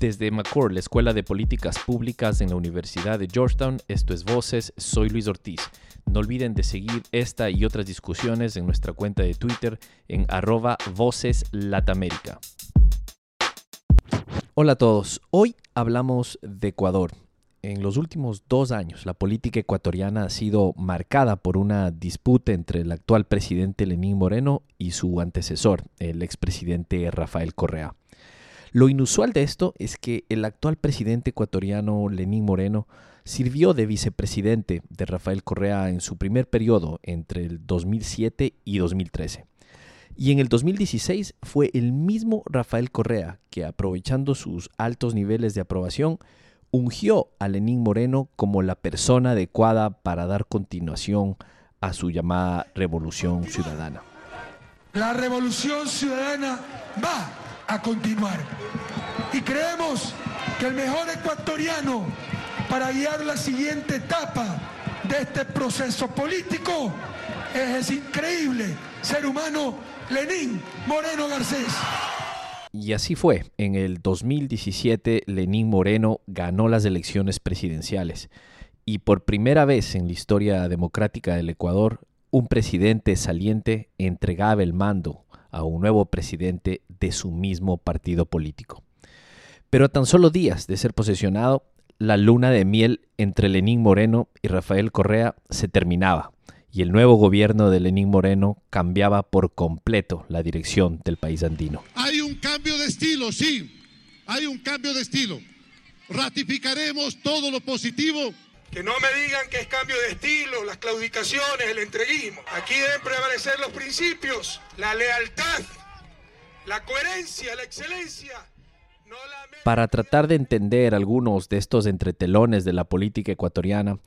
Desde McCord, la Escuela de Políticas Públicas en la Universidad de Georgetown, esto es Voces, soy Luis Ortiz. No olviden de seguir esta y otras discusiones en nuestra cuenta de Twitter en arroba Voces. Hola a todos, hoy hablamos de Ecuador. En los últimos dos años, la política ecuatoriana ha sido marcada por una disputa entre el actual presidente Lenín Moreno y su antecesor, el expresidente Rafael Correa. Lo inusual de esto es que el actual presidente ecuatoriano Lenín Moreno sirvió de vicepresidente de Rafael Correa en su primer periodo entre el 2007 y 2013. Y en el 2016 fue el mismo Rafael Correa que, aprovechando sus altos niveles de aprobación, ungió a Lenín Moreno como la persona adecuada para dar continuación a su llamada revolución ciudadana. La revolución ciudadana va a continuar. Y creemos que el mejor ecuatoriano para guiar la siguiente etapa de este proceso político es ese increíble ser humano Lenín Moreno Garcés. Y así fue. En el 2017, Lenín Moreno ganó las elecciones presidenciales. Y por primera vez en la historia democrática del Ecuador, un presidente saliente entregaba el mando a un nuevo presidente de su mismo partido político. Pero a tan solo días de ser posesionado, la luna de miel entre Lenín Moreno y Rafael Correa se terminaba y el nuevo gobierno de Lenín Moreno cambiaba por completo la dirección del país andino. Hay un cambio de estilo, sí, hay un cambio de estilo. Ratificaremos todo lo positivo que no me digan que es cambio de estilo, las claudicaciones, el entreguismo. Aquí deben prevalecer los principios, la lealtad, la coherencia, la excelencia. Para tratar de entender algunos de estos entretelones de la política ecuatoriana,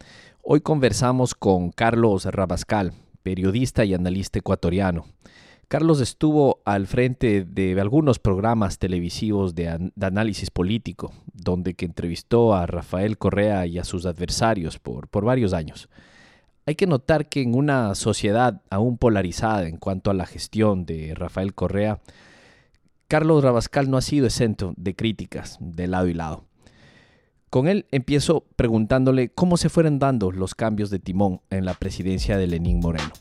hoy conversamos con Carlos Rabascal, periodista y analista ecuatoriano. Carlos estuvo al frente de algunos programas televisivos de, análisis político, donde entrevistó a Rafael Correa y a sus adversarios por, por varios años. Hay que notar que en una sociedad aún polarizada en cuanto a la gestión de Rafael Correa, Carlos Rabascal no ha sido exento de críticas de lado y lado. Con él empiezo preguntándole cómo se fueron dando los cambios de timón en la presidencia de Lenín Moreno.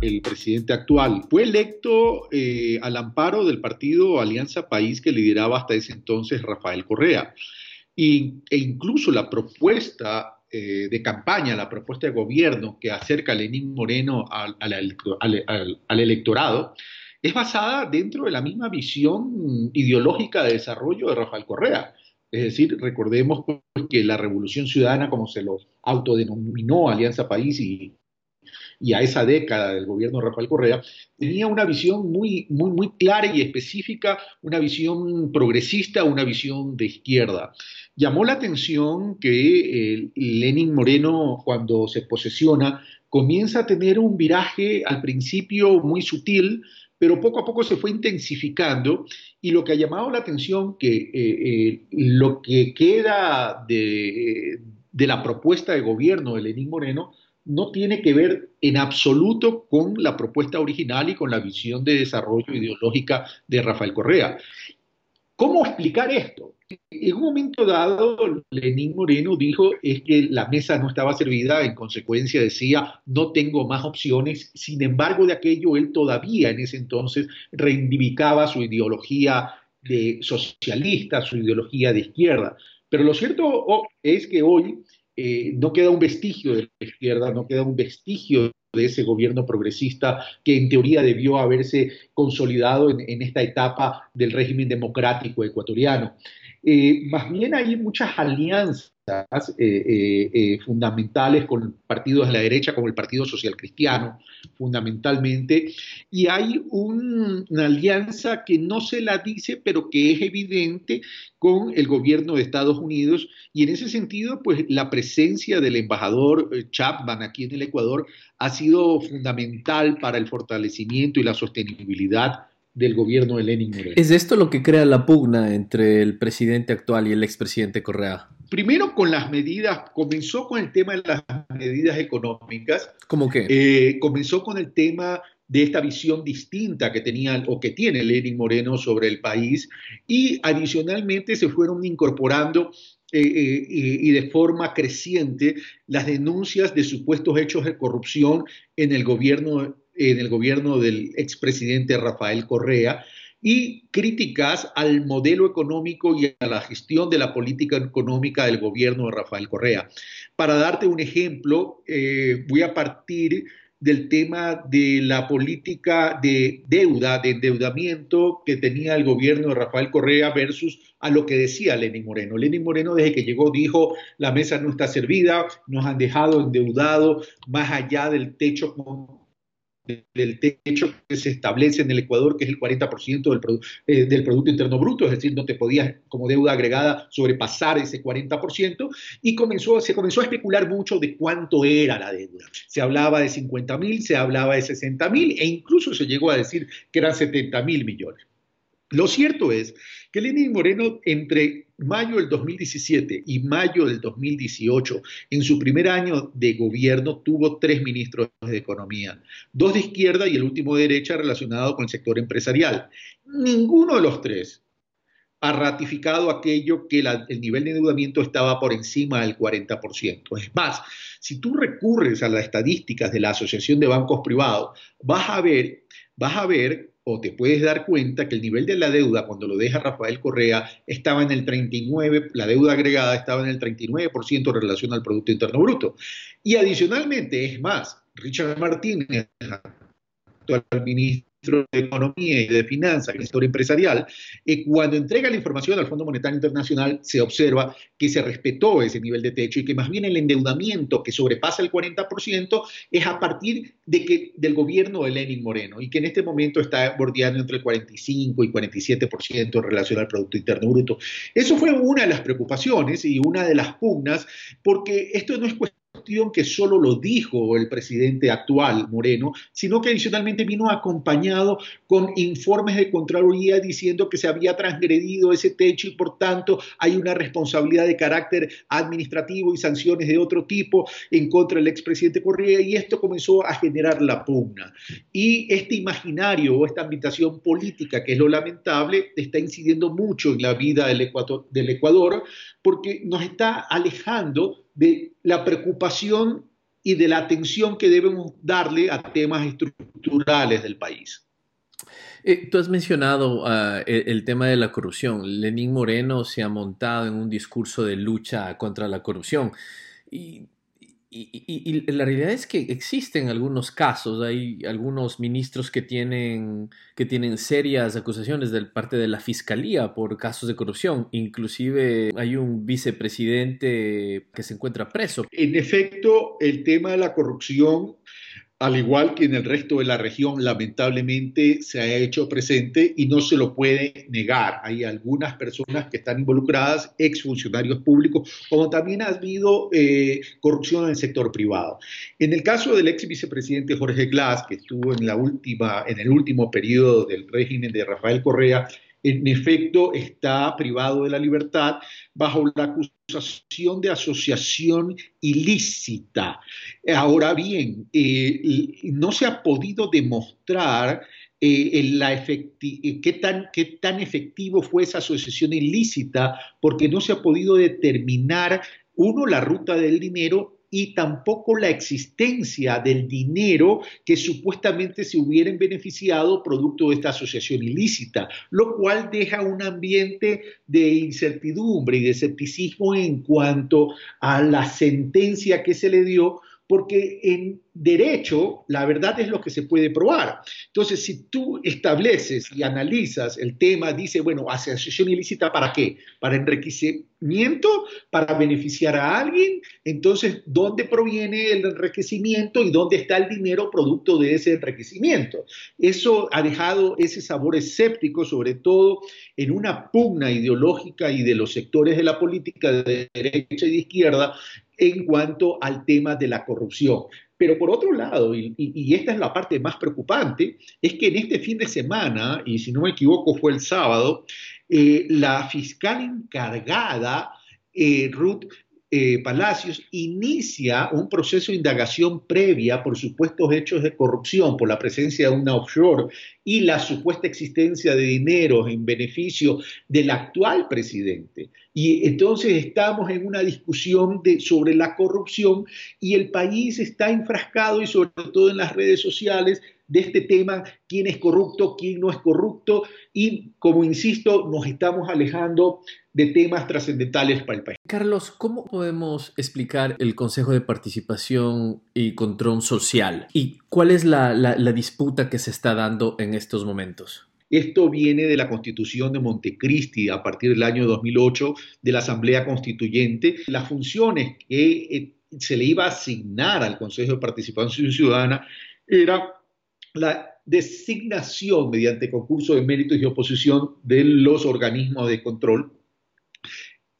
El presidente actual. Fue electo eh, al amparo del partido Alianza País que lideraba hasta ese entonces Rafael Correa. e incluso la propuesta eh, de campaña, la propuesta de gobierno que acerca a Lenín Moreno al, electorado, es basada dentro de la misma visión ideológica de desarrollo de Rafael Correa. Es decir, recordemos pues, que la Revolución Ciudadana, como se lo autodenominó Alianza País y, y a esa década del gobierno de Rafael Correa, tenía una visión muy, muy, muy clara y específica, una visión progresista, una visión de izquierda. Llamó la atención que eh, Lenin Moreno, cuando se posesiona, comienza a tener un viraje al principio muy sutil, pero poco a poco se fue intensificando y lo que ha llamado la atención que eh, eh, lo que queda de, la propuesta de gobierno de Lenín Moreno no tiene que ver en absoluto con la propuesta original y con la visión de desarrollo ideológica de Rafael Correa. ¿Cómo explicar esto? En un momento dado, Lenín Moreno dijo es que la mesa no estaba servida, en consecuencia decía, no tengo más opciones, sin embargo de aquello él todavía en ese entonces reivindicaba su ideología de socialista, su ideología de izquierda. Pero lo cierto es que hoy eh, no queda un vestigio de la izquierda, no queda un vestigio de ese gobierno progresista que en teoría debió haberse consolidado en esta etapa del régimen democrático ecuatoriano. Eh, más bien hay muchas alianzas eh, eh, fundamentales con partidos de la derecha, como el Partido Social Cristiano, fundamentalmente, y hay una alianza que no se la dice, pero que es evidente con el gobierno de Estados Unidos, y en ese sentido, pues la presencia del embajador Chapman aquí en el Ecuador ha sido fundamental para el fortalecimiento y la sostenibilidad del gobierno de Lenin. ¿Es esto lo que crea la pugna entre el presidente actual y el expresidente Correa? Primero con las medidas, comenzó con el tema de las medidas económicas. ¿Cómo qué? Eh, comenzó con el tema de esta visión distinta que tenía o que tiene Lenin Moreno sobre el país y adicionalmente se fueron incorporando eh, eh, y de forma creciente las denuncias de supuestos hechos de corrupción en el gobierno, en el gobierno del expresidente Rafael Correa y críticas al modelo económico y a la gestión de la política económica del gobierno de Rafael Correa. Para darte un ejemplo, eh, voy a partir del tema de la política de deuda, de endeudamiento que tenía el gobierno de Rafael Correa versus a lo que decía Lenin Moreno. Lenin Moreno desde que llegó dijo, la mesa no está servida, nos han dejado endeudados más allá del techo del techo que se establece en el Ecuador, que es el 40% del, eh, del Producto Interno Bruto, es decir, no te podías como deuda agregada sobrepasar ese 40%, y comenzó, se comenzó a especular mucho de cuánto era la deuda. Se hablaba de 50 mil, se hablaba de 60 mil, e incluso se llegó a decir que eran 70 mil millones. Lo cierto es que Lenin Moreno entre mayo del 2017 y mayo del 2018, en su primer año de gobierno, tuvo tres ministros de Economía, dos de izquierda y el último de derecha relacionado con el sector empresarial. Ninguno de los tres ha ratificado aquello que el nivel de endeudamiento estaba por encima del 40%. Es más, si tú recurres a las estadísticas de la Asociación de Bancos Privados, vas a ver, vas a ver o te puedes dar cuenta que el nivel de la deuda cuando lo deja Rafael Correa estaba en el 39, la deuda agregada estaba en el 39% en relación al Producto Interno Bruto. Y adicionalmente, es más, Richard Martínez, actual ministro de Economía y de Finanzas, el sector empresarial, y cuando entrega la información al Fondo Monetario Internacional se observa que se respetó ese nivel de techo y que más bien el endeudamiento que sobrepasa el 40% es a partir de que, del gobierno de Lenin Moreno y que en este momento está bordeando entre el 45 y 47% en relación al Producto Interno Bruto. Eso fue una de las preocupaciones y una de las pugnas, porque esto no es cuestión que solo lo dijo el presidente actual, Moreno, sino que adicionalmente vino acompañado con informes de Contraloría diciendo que se había transgredido ese techo y por tanto hay una responsabilidad de carácter administrativo y sanciones de otro tipo en contra del expresidente Correa y esto comenzó a generar la pugna. Y este imaginario o esta ambientación política, que es lo lamentable, está incidiendo mucho en la vida del Ecuador, del Ecuador porque nos está alejando de la preocupación y de la atención que debemos darle a temas estructurales del país. Eh, tú has mencionado uh, el, tema de la corrupción. Lenín Moreno se ha montado en un discurso de lucha contra la corrupción. Y y, la realidad es que existen algunos casos, hay algunos ministros que tienen, que tienen serias acusaciones de parte de la fiscalía por casos de corrupción. Inclusive hay un vicepresidente que se encuentra preso. En efecto, el tema de la corrupción al igual que en el resto de la región, lamentablemente se ha hecho presente y no se lo puede negar. Hay algunas personas que están involucradas, exfuncionarios públicos, como también ha habido eh, corrupción en el sector privado. En el caso del ex vicepresidente Jorge Glass, que estuvo en, la última, en el último periodo del régimen de Rafael Correa, en efecto está privado de la libertad bajo la acusación de asociación ilícita. Ahora bien, eh, no se ha podido demostrar eh, eh, qué tan efectivo fue esa asociación ilícita, porque no se ha podido determinar, uno, la ruta del dinero y tampoco la existencia del dinero que supuestamente se hubieran beneficiado producto de esta asociación ilícita, lo cual deja un ambiente de incertidumbre y de escepticismo en cuanto a la sentencia que se le dio, porque en derecho la verdad es lo que se puede probar. Entonces, si tú estableces y analizas el tema, dice, bueno, asociación ilícita para qué? Para enriquecimiento, para beneficiar a alguien. Entonces, ¿dónde proviene el enriquecimiento y dónde está el dinero producto de ese enriquecimiento? Eso ha dejado ese sabor escéptico, sobre todo en una pugna ideológica y de los sectores de la política de derecha y de izquierda en cuanto al tema de la corrupción. Pero por otro lado, y, esta es la parte más preocupante, es que en este fin de semana, y si no me equivoco fue el sábado, eh, la fiscal encargada, eh, Ruth, eh, Palacios inicia un proceso de indagación previa por supuestos hechos de corrupción, por la presencia de una offshore y la supuesta existencia de dinero en beneficio del actual presidente. Y entonces estamos en una discusión sobre la corrupción y el país está enfrascado y sobre todo en las redes sociales de este tema, quién es corrupto, quién no es corrupto, y como insisto, nos estamos alejando de temas trascendentales para el país. Carlos, ¿cómo podemos explicar el Consejo de Participación y Control Social? ¿Y cuál es la, la disputa que se está dando en estos momentos? Esto viene de la Constitución de Montecristi a partir del año 2008 de la Asamblea Constituyente. Las funciones que eh, se le iba a asignar al Consejo de Participación Ciudadana era la designación mediante concurso de méritos y oposición de los organismos de control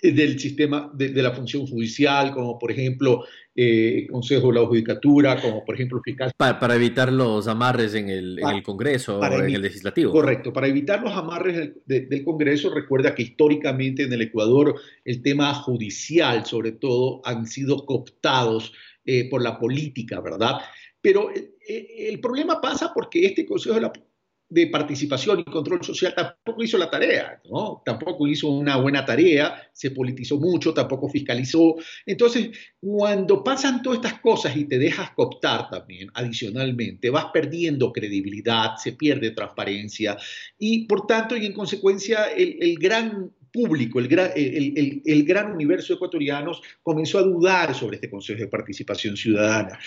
eh, del sistema de, la función judicial, como por ejemplo eh, Consejo de la Judicatura, como por ejemplo fiscal. Para, evitar los amarres en el, Congreso o en el Legislativo. Correcto, para evitar los amarres del, del, Congreso, recuerda que históricamente en el Ecuador el tema judicial, sobre todo, han sido cooptados eh, por la política, ¿verdad? Pero eh, el problema pasa porque este Consejo de, Participación y Control Social tampoco hizo la tarea, ¿no? Tampoco hizo una buena tarea, se politizó mucho, tampoco fiscalizó. Entonces, cuando pasan todas estas cosas y te dejas cooptar también, adicionalmente, vas perdiendo credibilidad, se pierde transparencia y, por tanto, y en consecuencia, el, el gran público, el gran, universo de ecuatorianos comenzó a dudar sobre este Consejo de Participación Ciudadana.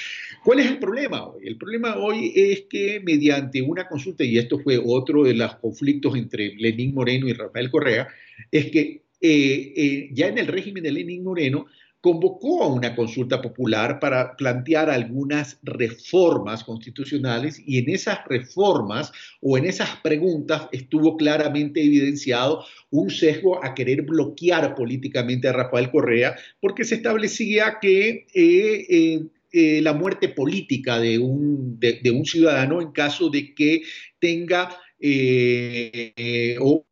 ¿Cuál es el problema hoy? El problema hoy es que mediante una consulta, y esto fue otro de los conflictos entre Lenín Moreno y Rafael Correa, es que eh, eh, ya en el régimen de Lenín Moreno convocó a una consulta popular para plantear algunas reformas constitucionales y en esas reformas o en esas preguntas estuvo claramente evidenciado un sesgo a querer bloquear políticamente a Rafael Correa porque se establecía que eh, eh, eh, la muerte política de un, de, un, ciudadano en caso de que tenga o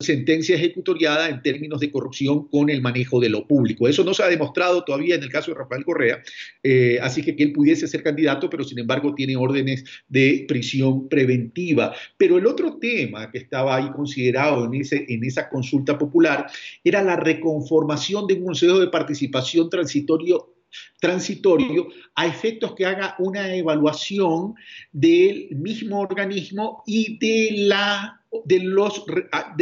sentencia ejecutoriada en términos de corrupción con el manejo de lo público. Eso no se ha demostrado todavía en el caso de Rafael Correa, eh, así que, que él pudiese ser candidato, pero sin embargo tiene órdenes de prisión preventiva. Pero el otro tema que estaba ahí considerado en, ese, en esa consulta popular era la reconformación de un Consejo de Participación Transitorio transitorio a efectos que haga una evaluación del mismo organismo y de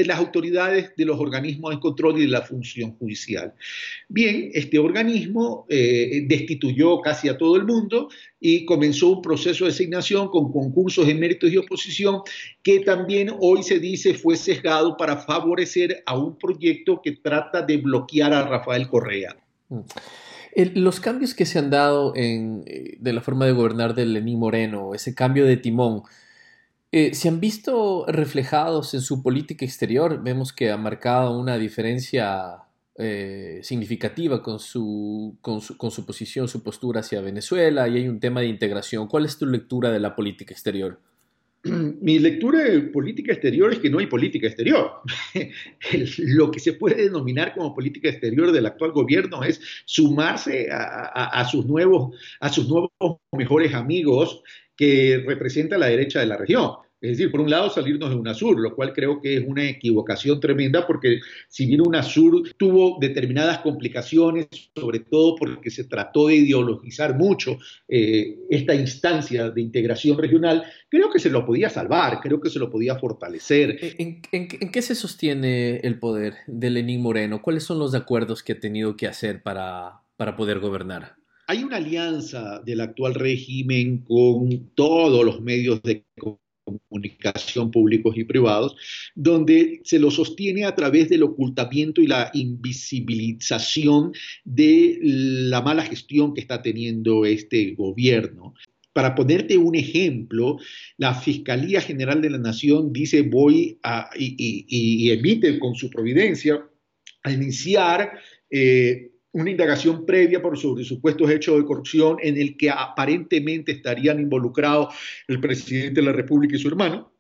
las autoridades de los organismos de control y de la función judicial. Bien, este organismo eh, destituyó casi a todo el mundo y comenzó un proceso de asignación con concursos de méritos y oposición que también hoy se dice fue sesgado para favorecer a un proyecto que trata de bloquear a Rafael Correa. Mm. Los cambios que se han dado en, eh, de la forma de gobernar de Lenín Moreno, ese cambio de timón, eh, se han visto reflejados en su política exterior. Vemos que ha marcado una diferencia eh, significativa con su, con, su, con su posición, su postura hacia Venezuela y hay un tema de integración. ¿Cuál es tu lectura de la política exterior? Mi lectura de política exterior es que no hay política exterior. Lo que se puede denominar como política exterior del actual gobierno es sumarse a, sus, nuevos, a sus nuevos mejores amigos que representa la derecha de la región. Es decir, por un lado salirnos de UNASUR, lo cual creo que es una equivocación tremenda porque si bien UNASUR tuvo determinadas complicaciones, sobre todo porque se trató de ideologizar mucho eh, esta instancia de integración regional, creo que se lo podía salvar, creo que se lo podía fortalecer. ¿En, qué se sostiene el poder de Lenín Moreno? ¿Cuáles son los acuerdos que ha tenido que hacer para, para poder gobernar? Hay una alianza del actual régimen con todos los medios de comunicación públicos y privados, donde se lo sostiene a través del ocultamiento y la invisibilización de la mala gestión que está teniendo este gobierno. Para ponerte un ejemplo, la Fiscalía General de la Nación dice voy a, y, emite con su providencia a iniciar eh, una indagación previa por supuestos hechos de corrupción en el que aparentemente estarían involucrados el presidente de la República y su hermano,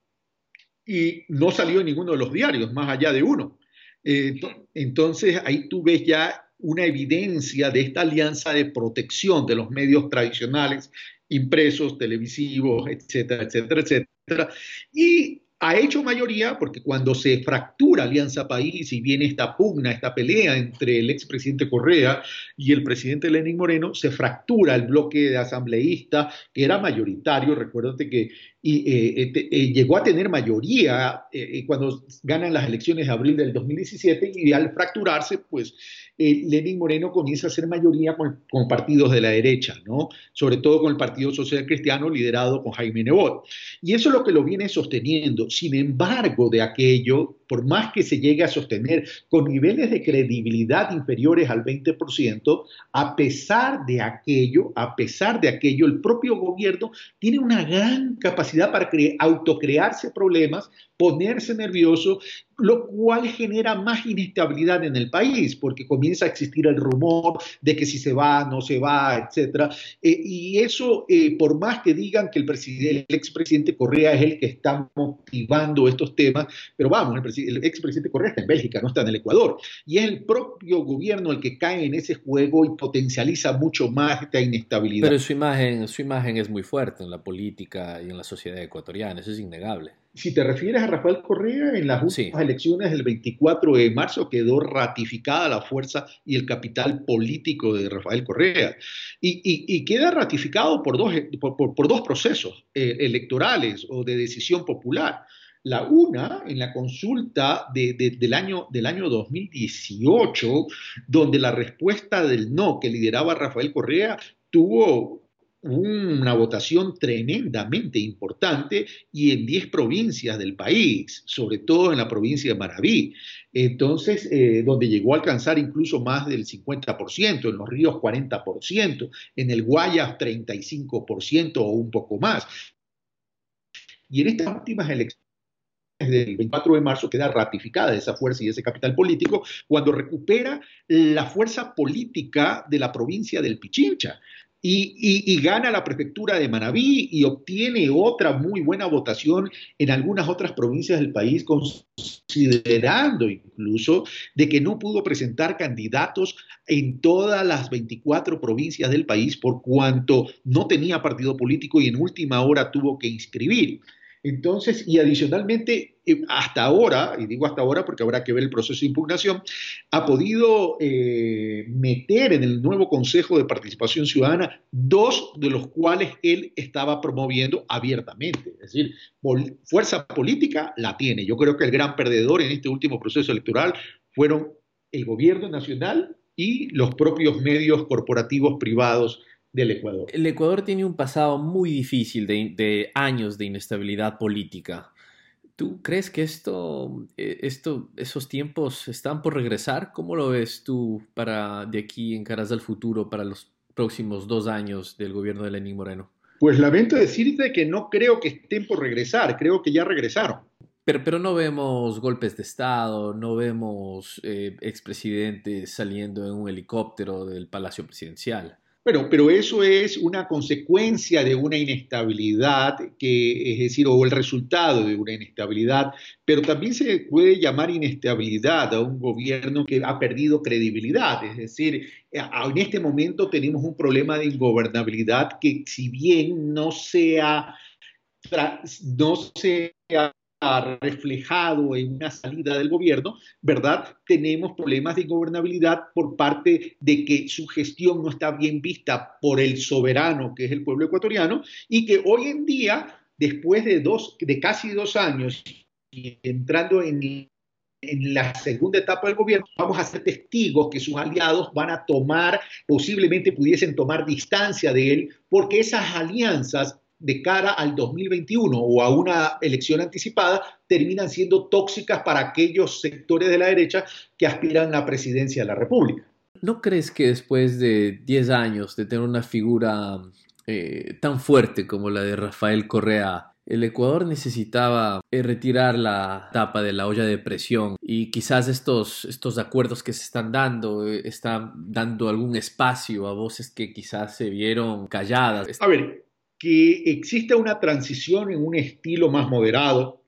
y no salió en ninguno de los diarios, más allá de uno. entonces ahí tú ves ya una evidencia de esta alianza de protección de los medios tradicionales, impresos, televisivos, etcétera, etcétera, etcétera. Y ha hecho mayoría porque cuando se fractura Alianza País y viene esta pugna, esta pelea entre el expresidente Correa y el presidente Lenín Moreno, se fractura el bloque de asambleísta que era mayoritario. Recuérdate que eh, este, eh, llegó a tener mayoría eh, cuando ganan las elecciones de abril del 2017 y al fracturarse, pues Lenin Moreno comienza a ser mayoría con, con, partidos de la derecha, ¿no? sobre todo con el Partido Social Cristiano liderado con Jaime Nebot. Y eso es lo que lo viene sosteniendo. Sin embargo, de aquello, por más que se llegue a sostener con niveles de credibilidad inferiores al 20%, a pesar de aquello, a pesar de aquello, el propio gobierno tiene una gran capacidad para autocrearse problemas, ponerse nervioso lo cual genera más inestabilidad en el país, porque comienza a existir el rumor de que si se va, no se va, etc. Eh, y eso, eh, por más que digan que el, el expresidente Correa es el que está motivando estos temas, pero vamos, el, el expresidente Correa está en Bélgica, no está en el Ecuador, y es el propio gobierno el que cae en ese juego y potencializa mucho más esta inestabilidad. Pero su imagen, su imagen es muy fuerte en la política y en la sociedad ecuatoriana, eso es innegable. Si te refieres a Rafael Correa, en las últimas elecciones del 24 de marzo quedó ratificada la fuerza y el capital político de Rafael Correa. Y, queda ratificado por dos, por, dos procesos eh, electorales o de decisión popular. La una, en la consulta del, año, del año 2018, donde la respuesta del no que lideraba Rafael Correa tuvo una votación tremendamente importante y en 10 provincias del país, sobre todo en la provincia de Maraví. Entonces, eh, donde llegó a alcanzar incluso más del 50%, en los ríos 40%, en el Guayas 35% o un poco más. Y en estas últimas elecciones del 24 de marzo queda ratificada esa fuerza y ese capital político cuando recupera la fuerza política de la provincia del Pichincha y, gana la prefectura de Manabí y obtiene otra muy buena votación en algunas otras provincias del país, considerando incluso de que no pudo presentar candidatos en todas las 24 provincias del país por cuanto no tenía partido político y en última hora tuvo que inscribir. Entonces, y adicionalmente, hasta ahora, y digo hasta ahora porque habrá que ver el proceso de impugnación, ha podido eh, meter en el nuevo Consejo de Participación Ciudadana dos de los cuales él estaba promoviendo abiertamente. Es decir, fuerza política la tiene. Yo creo que el gran perdedor en este último proceso electoral fueron el gobierno nacional y los propios medios corporativos privados del Ecuador. El Ecuador tiene un pasado muy difícil de, años de inestabilidad política. ¿Tú crees que esto, eh, esto, esos tiempos están por regresar? ¿Cómo lo ves tú para de aquí en caras al futuro para los próximos dos años del gobierno de Lenín Moreno? Pues lamento decirte que no creo que estén por regresar, creo que ya regresaron. Pero, pero no vemos golpes de Estado, no vemos eh, expresidentes saliendo en un helicóptero del Palacio Presidencial. Bueno, pero eso es una consecuencia de una inestabilidad, que, es decir, o el resultado de una inestabilidad, pero también se puede llamar inestabilidad a un gobierno que ha perdido credibilidad. Es decir, en este momento tenemos un problema de ingobernabilidad que si bien no sea, no sea reflejado en una salida del gobierno, ¿verdad? Tenemos problemas de gobernabilidad por parte de que su gestión no está bien vista por el soberano, que es el pueblo ecuatoriano, y que hoy en día, después de, casi dos años, entrando en en la segunda etapa del gobierno, vamos a ser testigos que sus aliados van a tomar, posiblemente pudiesen tomar distancia de él, porque esas alianzas de cara al 2021 o a una elección anticipada terminan siendo tóxicas para aquellos sectores de la derecha que aspiran a la presidencia de la República. ¿No crees que después de 10 años de tener una figura eh, tan fuerte como la de Rafael Correa, el Ecuador necesitaba eh, retirar la tapa de la olla de presión y quizás estos, estos acuerdos que se están dando eh, están dando algún espacio a voces que quizás se vieron calladas. A ver, que exista una transición en un estilo más moderado,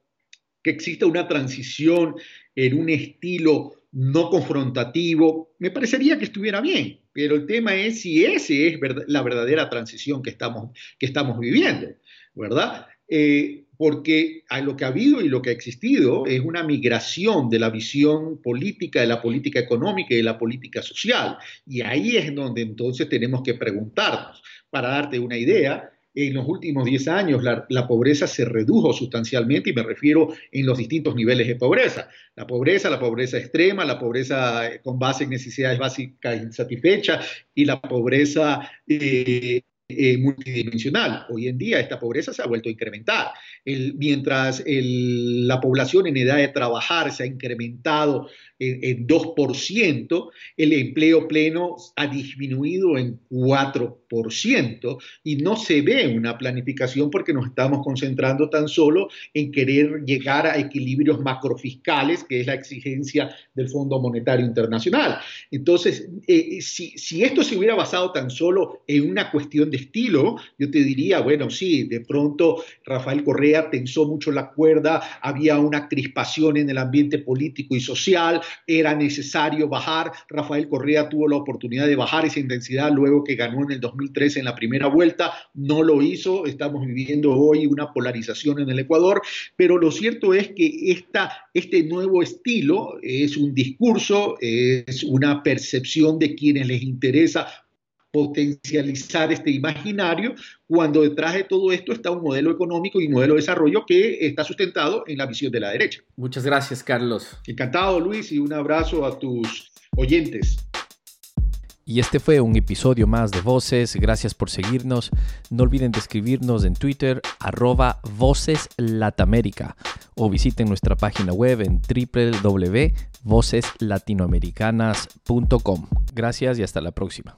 que exista una transición en un estilo no confrontativo, me parecería que estuviera bien, pero el tema es si ese es la verdadera transición que estamos, que estamos viviendo, ¿verdad? Eh, porque a lo que ha habido y lo que ha existido es una migración de la visión política, de la política económica y de la política social. Y ahí es donde entonces tenemos que preguntarnos. Para darte una idea, en los últimos 10 años la, la, pobreza se redujo sustancialmente y me refiero en los distintos niveles de pobreza. La pobreza, la pobreza extrema, la pobreza con base en necesidades básicas insatisfechas y la pobreza eh, eh, multidimensional. Hoy en día esta pobreza se ha vuelto a incrementar. mientras la población en edad de trabajar se ha incrementado en, 2%, el empleo pleno ha disminuido en 4% y no se ve una planificación porque nos estamos concentrando tan solo en querer llegar a equilibrios macrofiscales, que es la exigencia del Fondo Monetario Internacional. Entonces, eh, si, si esto se hubiera basado tan solo en una cuestión de estilo, yo te diría, bueno, sí, de pronto Rafael Correa tensó mucho la cuerda, había una crispación en el ambiente político y social, era necesario bajar. Rafael Correa tuvo la oportunidad de bajar esa intensidad luego que ganó en el 2013 en la primera vuelta, no lo hizo, estamos viviendo hoy una polarización en el Ecuador, pero lo cierto es que esta, este nuevo estilo es un discurso, es una percepción de quienes les interesa potencializar este imaginario, cuando detrás de todo esto está un modelo económico y un modelo de desarrollo que está sustentado en la visión de la derecha. Muchas gracias, Carlos. Encantado, Luis, y un abrazo a tus oyentes. Y este fue un episodio más de Voces. Gracias por seguirnos. No olviden de escribirnos en Twitter, arroba Voces o visiten nuestra página web en www.voceslatinoamericanas.com. Gracias y hasta la próxima.